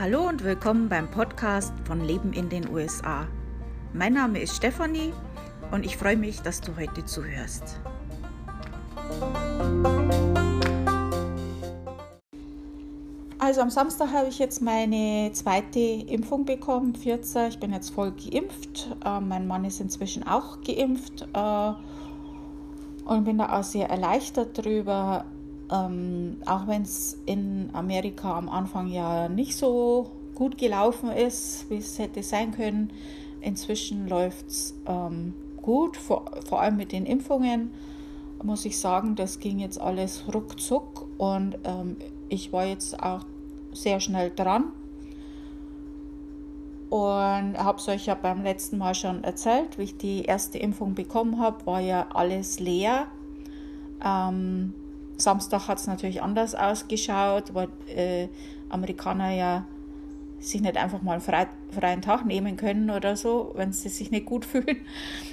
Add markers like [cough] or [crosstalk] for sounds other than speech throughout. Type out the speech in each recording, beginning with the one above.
Hallo und willkommen beim Podcast von Leben in den USA. Mein Name ist Stefanie und ich freue mich, dass du heute zuhörst. Also am Samstag habe ich jetzt meine zweite Impfung bekommen, 14. Ich bin jetzt voll geimpft. Äh, mein Mann ist inzwischen auch geimpft äh, und bin da auch sehr erleichtert drüber. Ähm, auch wenn es in Amerika am Anfang ja nicht so gut gelaufen ist, wie es hätte sein können, inzwischen läuft es ähm, gut, vor, vor allem mit den Impfungen muss ich sagen, das ging jetzt alles ruckzuck und ähm, ich war jetzt auch sehr schnell dran. Und habe es euch ja beim letzten Mal schon erzählt, wie ich die erste Impfung bekommen habe, war ja alles leer. Ähm, Samstag hat es natürlich anders ausgeschaut, weil äh, Amerikaner ja sich nicht einfach mal einen frei, freien Tag nehmen können oder so, wenn sie sich nicht gut [laughs] fühlen,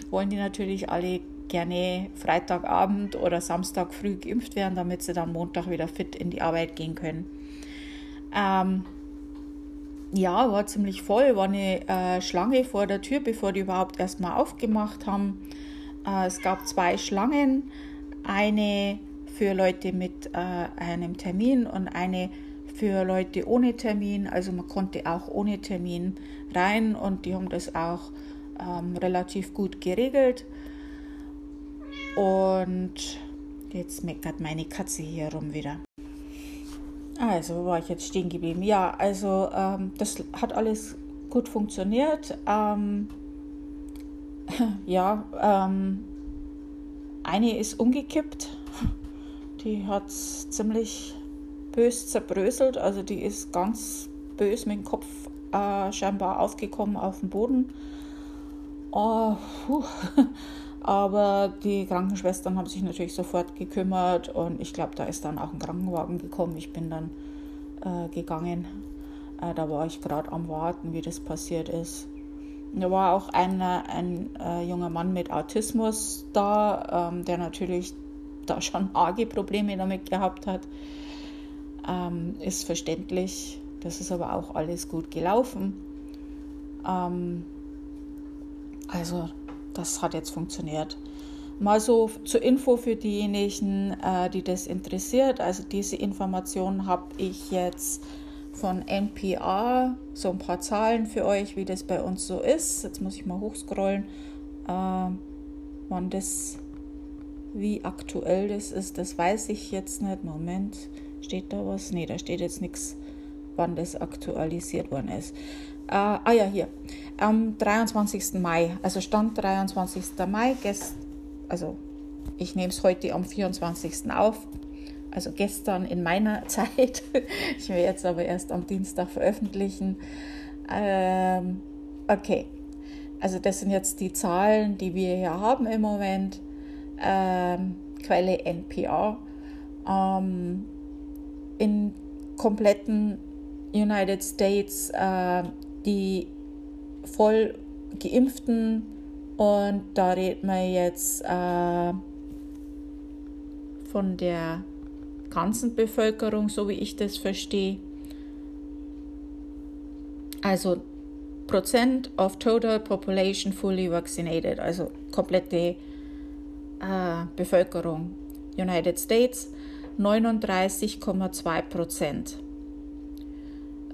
wollen die natürlich alle gerne Freitagabend oder Samstag früh geimpft werden, damit sie dann Montag wieder fit in die Arbeit gehen können. Ähm, ja, war ziemlich voll, war eine äh, Schlange vor der Tür, bevor die überhaupt erstmal aufgemacht haben. Äh, es gab zwei Schlangen, eine für Leute mit äh, einem Termin und eine für Leute ohne Termin. Also man konnte auch ohne Termin rein und die haben das auch ähm, relativ gut geregelt. Und jetzt meckert meine Katze hier rum wieder. Also, wo war ich jetzt stehen geblieben? Ja, also ähm, das hat alles gut funktioniert. Ähm, [laughs] ja, ähm, eine ist umgekippt die hat ziemlich bös zerbröselt, also die ist ganz bös mit dem Kopf äh, scheinbar aufgekommen auf den Boden. Oh, [laughs] Aber die Krankenschwestern haben sich natürlich sofort gekümmert und ich glaube, da ist dann auch ein Krankenwagen gekommen. Ich bin dann äh, gegangen. Äh, da war ich gerade am Warten, wie das passiert ist. Da war auch ein, ein äh, junger Mann mit Autismus da, ähm, der natürlich da schon arge Probleme damit gehabt hat. Ähm, ist verständlich. Das ist aber auch alles gut gelaufen. Ähm, also das hat jetzt funktioniert. Mal so zur Info für diejenigen, äh, die das interessiert. Also diese Informationen habe ich jetzt von NPR, so ein paar Zahlen für euch, wie das bei uns so ist. Jetzt muss ich mal hochscrollen, äh, wann das wie aktuell das ist, das weiß ich jetzt nicht. Moment, steht da was? Nee, da steht jetzt nichts, wann das aktualisiert worden ist. Äh, ah ja, hier. Am 23. Mai, also Stand 23. Mai, gest, also ich nehme es heute am 24. auf, also gestern in meiner [laughs] Zeit. ich werde jetzt aber erst am Dienstag veröffentlichen. Ähm, okay, also das sind jetzt die Zahlen, die wir hier haben im Moment ähm, Quelle NPR, ähm, in kompletten United States äh, die voll geimpften und da reden wir jetzt äh, von der ganzen Bevölkerung, so wie ich das verstehe. Also Prozent of total population fully vaccinated, also komplette äh, Bevölkerung United States 39,2 Prozent.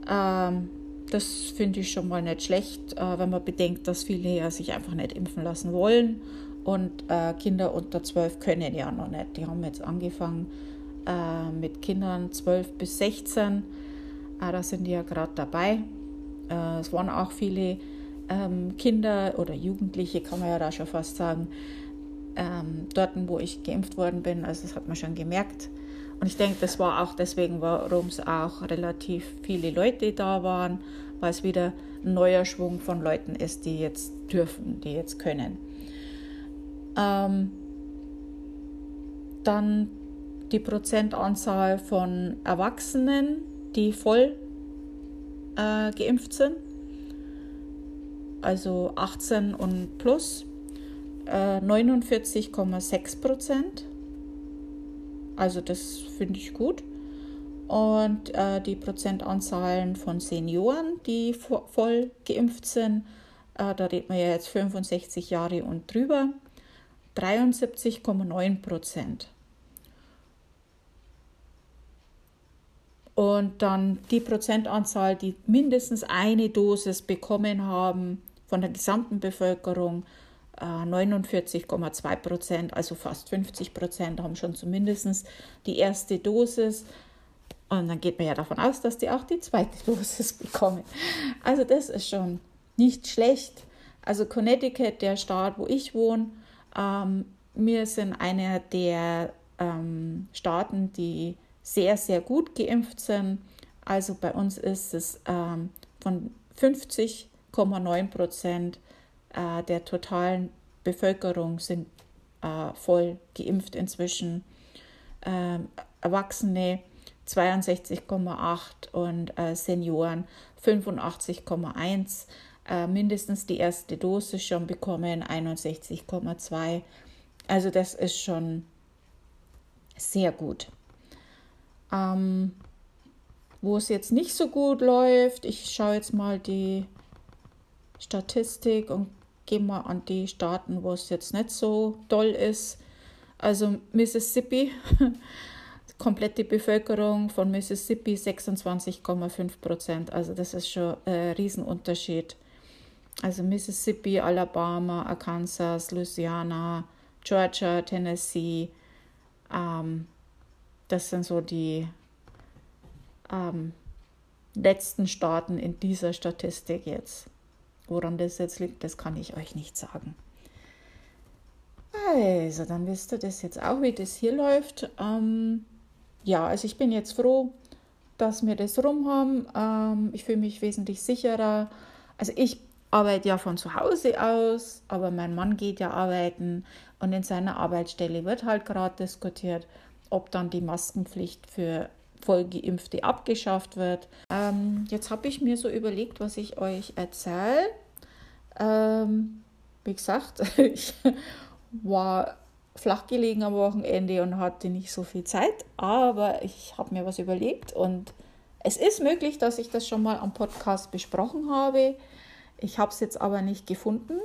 Ähm, das finde ich schon mal nicht schlecht, äh, wenn man bedenkt, dass viele ja sich einfach nicht impfen lassen wollen und äh, Kinder unter 12 können ja noch nicht. Die haben jetzt angefangen äh, mit Kindern 12 bis 16. Äh, da sind die ja gerade dabei. Äh, es waren auch viele ähm, Kinder oder Jugendliche, kann man ja da schon fast sagen, ähm, dort, wo ich geimpft worden bin. Also das hat man schon gemerkt. Und ich denke, das war auch deswegen, warum es auch relativ viele Leute da waren, weil es wieder ein neuer Schwung von Leuten ist, die jetzt dürfen, die jetzt können. Ähm, dann die Prozentanzahl von Erwachsenen, die voll äh, geimpft sind, also 18 und plus, 49,6 äh, Prozent. Also das finde ich gut. und äh, die Prozentanzahlen von Senioren, die voll geimpft sind, äh, da redet man ja jetzt 65 Jahre und drüber, 73,9 Prozent. Und dann die Prozentanzahl, die mindestens eine Dosis bekommen haben von der gesamten Bevölkerung, 49,2 äh, Prozent, also fast 50 Prozent haben schon zumindest die erste Dosis. Und dann geht man ja davon aus, dass die auch die zweite [laughs] Dosis bekommen. Also das ist schon nicht schlecht. Also Connecticut, der Staat, wo ich wohne, ähm, wir sind einer der ähm, Staaten, die sehr, sehr gut geimpft sind. Also bei uns ist es ähm, von 50,9 Prozent äh, der totalen Bevölkerung sind äh, voll geimpft inzwischen. Äh, Erwachsene 62,8 und äh, Senioren 85,1. Äh, mindestens die erste Dosis schon bekommen, 61,2. Also das ist schon sehr gut. Ähm, wo es jetzt nicht so gut läuft, ich schaue jetzt mal die Statistik und gehe mal an die Staaten, wo es jetzt nicht so toll ist. Also Mississippi, [laughs] komplette Bevölkerung von Mississippi 26,5 Prozent. Also das ist schon ein Riesenunterschied. Also Mississippi, Alabama, Arkansas, Louisiana, Georgia, Tennessee. Ähm, das sind so die ähm, letzten Staaten in dieser Statistik jetzt. Woran das jetzt liegt, das kann ich euch nicht sagen. Also, dann wisst ihr das jetzt auch, wie das hier läuft. Ähm, ja, also ich bin jetzt froh, dass wir das rum haben. Ähm, ich fühle mich wesentlich sicherer. Also ich arbeite ja von zu Hause aus, aber mein Mann geht ja arbeiten und in seiner Arbeitsstelle wird halt gerade diskutiert, ob dann die Maskenpflicht für Vollgeimpfte abgeschafft wird. Ähm, jetzt habe ich mir so überlegt, was ich euch erzähle. Ähm, wie gesagt, [laughs] ich war flach gelegen am Wochenende und hatte nicht so viel Zeit, aber ich habe mir was überlegt und es ist möglich, dass ich das schon mal am Podcast besprochen habe. Ich habe es jetzt aber nicht gefunden.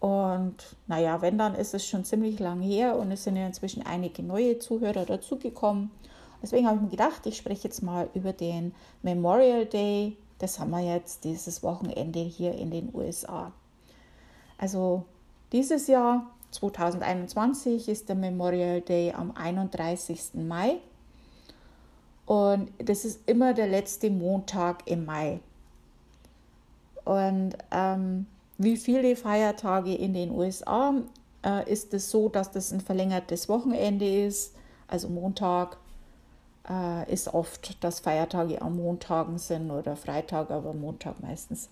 Und naja, wenn, dann ist es schon ziemlich lang her und es sind ja inzwischen einige neue Zuhörer dazugekommen. Deswegen habe ich mir gedacht, ich spreche jetzt mal über den Memorial Day. Das haben wir jetzt dieses Wochenende hier in den USA. Also dieses Jahr 2021 ist der Memorial Day am 31. Mai. Und das ist immer der letzte Montag im Mai. Und ähm, wie viele Feiertage in den USA äh, ist es so, dass das ein verlängertes Wochenende ist. Also Montag äh, ist oft, dass Feiertage am Montagen sind oder Freitag, aber Montag meistens.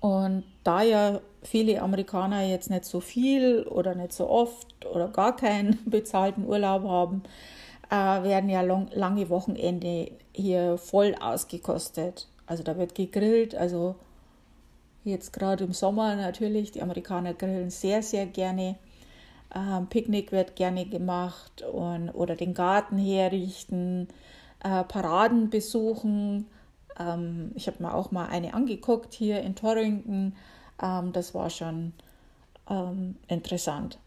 Und da ja viele Amerikaner jetzt nicht so viel oder nicht so oft oder gar keinen [laughs] bezahlten Urlaub haben, äh, werden ja long, lange Wochenende hier voll ausgekostet. Also da wird gegrillt, also jetzt gerade im Sommer natürlich, die Amerikaner grillen sehr, sehr gerne. Ähm, Picknick wird gerne gemacht und, oder den Garten herrichten, äh, Paraden besuchen. Ähm, ich habe mir auch mal eine angeguckt hier in Torrington. Ähm, das war schon ähm, interessant.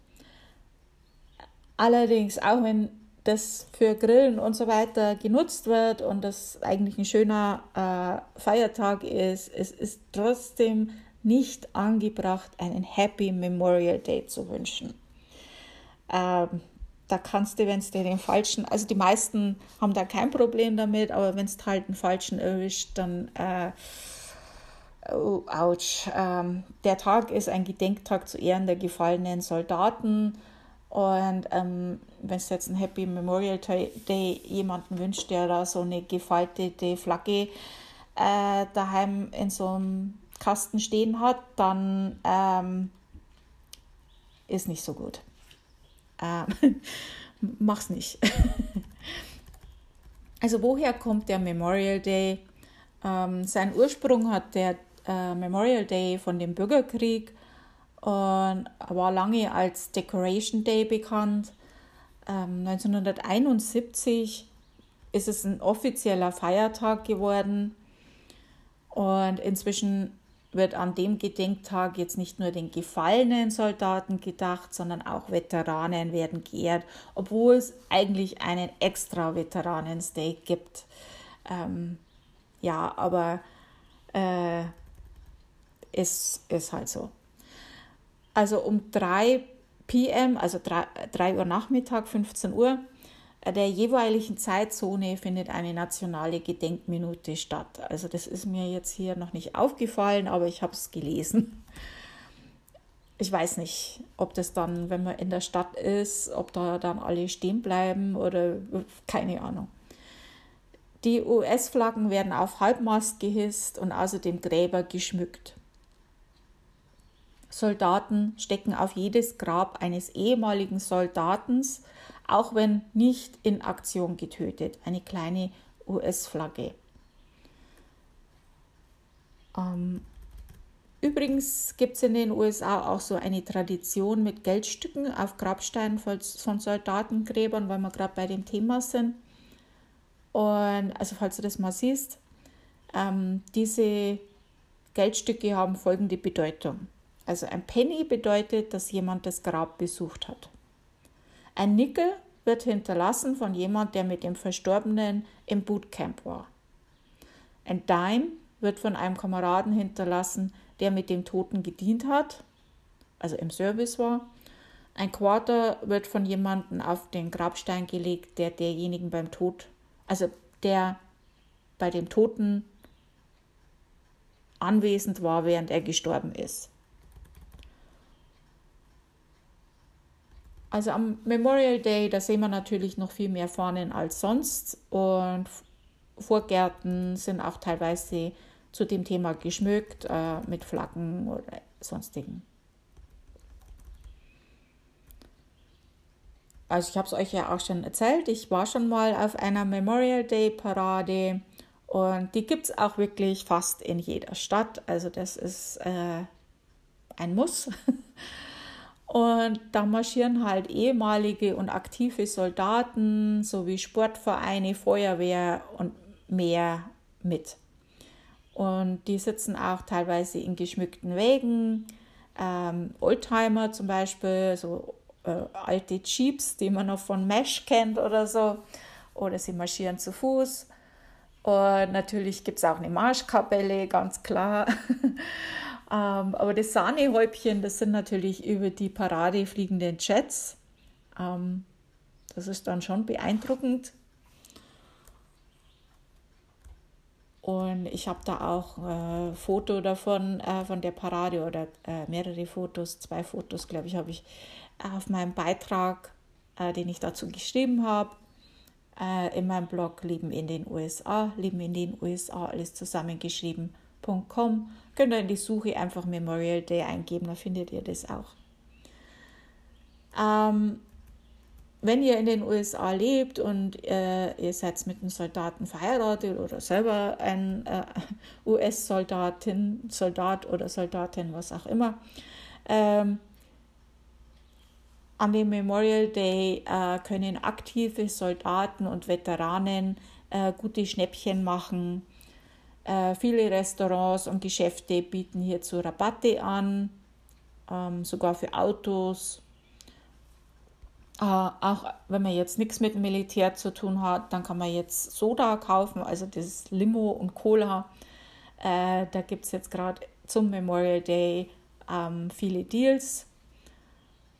Allerdings, auch wenn das für Grillen und so weiter genutzt wird und das eigentlich ein schöner äh, Feiertag ist, es ist trotzdem nicht angebracht, einen Happy Memorial Day zu wünschen. Ähm, da kannst du, wenn es dir den falschen, also die meisten haben da kein Problem damit, aber wenn es halt den falschen erwischt, dann äh, oh, ouch. Ähm, der Tag ist ein Gedenktag zu Ehren der gefallenen Soldaten. Und ähm, wenn es jetzt ein Happy Memorial Day jemanden wünscht, der da so eine gefaltete Flagge äh, daheim in so einem Kasten stehen hat, dann ähm, ist nicht so gut äh, [laughs] mach's nicht. [laughs] also woher kommt der Memorial Day? Ähm, seinen Ursprung hat der äh, Memorial Day von dem Bürgerkrieg und war lange als Decoration Day bekannt. Ähm, 1971 ist es ein offizieller Feiertag geworden und inzwischen wird an dem Gedenktag jetzt nicht nur den gefallenen Soldaten gedacht, sondern auch Veteranen werden geehrt, obwohl es eigentlich einen extra Veteranen-Day gibt. Ähm, ja, aber äh, es ist halt so. Also um 3 p.m., also 3, 3 Uhr Nachmittag, 15 Uhr, der jeweiligen Zeitzone findet eine nationale Gedenkminute statt. Also das ist mir jetzt hier noch nicht aufgefallen, aber ich habe es gelesen. Ich weiß nicht, ob das dann, wenn man in der Stadt ist, ob da dann alle stehen bleiben oder keine Ahnung. Die US-Flaggen werden auf Halbmast gehisst und außerdem Gräber geschmückt. Soldaten stecken auf jedes Grab eines ehemaligen Soldatens, auch wenn nicht in Aktion getötet, eine kleine US-Flagge. Ähm, übrigens gibt es in den USA auch so eine Tradition mit Geldstücken auf Grabsteinen von Soldatengräbern, weil wir gerade bei dem Thema sind. Und also falls du das mal siehst, ähm, diese Geldstücke haben folgende Bedeutung. Also ein Penny bedeutet, dass jemand das Grab besucht hat. Ein Nickel wird hinterlassen von jemand, der mit dem Verstorbenen im Bootcamp war. Ein Dime wird von einem Kameraden hinterlassen, der mit dem Toten gedient hat, also im Service war. Ein Quarter wird von jemandem auf den Grabstein gelegt, der derjenigen beim Tod, also der bei dem Toten anwesend war, während er gestorben ist. Also am Memorial Day, da sehen wir natürlich noch viel mehr Fahnen als sonst und Vorgärten sind auch teilweise zu dem Thema geschmückt äh, mit Flaggen oder sonstigen. Also ich habe es euch ja auch schon erzählt, ich war schon mal auf einer Memorial Day Parade und die gibt es auch wirklich fast in jeder Stadt. Also das ist äh, ein Muss. [laughs] Und da marschieren halt ehemalige und aktive Soldaten sowie Sportvereine, Feuerwehr und mehr mit. Und die sitzen auch teilweise in geschmückten Wägen. Ähm, Oldtimer zum Beispiel, so äh, alte Jeeps, die man noch von Mesh kennt oder so. Oder sie marschieren zu Fuß. Und natürlich gibt es auch eine Marschkapelle, ganz klar. [laughs] Ähm, aber das Sahnehäubchen, das sind natürlich über die Parade fliegenden Jets. Ähm, das ist dann schon beeindruckend. Und ich habe da auch ein äh, Foto davon, äh, von der Parade oder äh, mehrere Fotos, zwei Fotos, glaube ich, habe ich auf meinem Beitrag, äh, den ich dazu geschrieben habe, äh, in meinem Blog Leben in den USA, Leben in den USA, alles zusammengeschrieben.com Könnt ihr in die Suche einfach Memorial Day eingeben, da findet ihr das auch. Ähm, wenn ihr in den USA lebt und äh, ihr seid mit einem Soldaten verheiratet oder selber ein äh, US-Soldatin, Soldat oder Soldatin, was auch immer, ähm, an dem Memorial Day äh, können aktive Soldaten und Veteranen äh, gute Schnäppchen machen äh, viele Restaurants und Geschäfte bieten hierzu Rabatte an, ähm, sogar für Autos. Äh, auch wenn man jetzt nichts mit Militär zu tun hat, dann kann man jetzt Soda kaufen, also das Limo und Cola. Äh, da gibt es jetzt gerade zum Memorial Day ähm, viele Deals.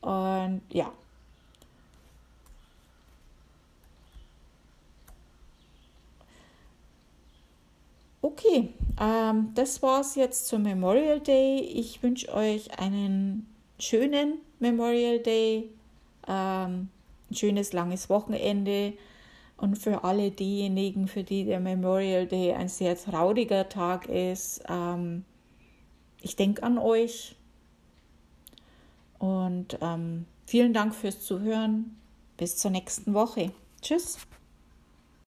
Und ja, Okay, ähm, das war's jetzt zum Memorial Day. Ich wünsche euch einen schönen Memorial Day, ähm, ein schönes langes Wochenende und für alle diejenigen, für die der Memorial Day ein sehr trauriger Tag ist, ähm, ich denke an euch und ähm, vielen Dank fürs Zuhören. Bis zur nächsten Woche. Tschüss.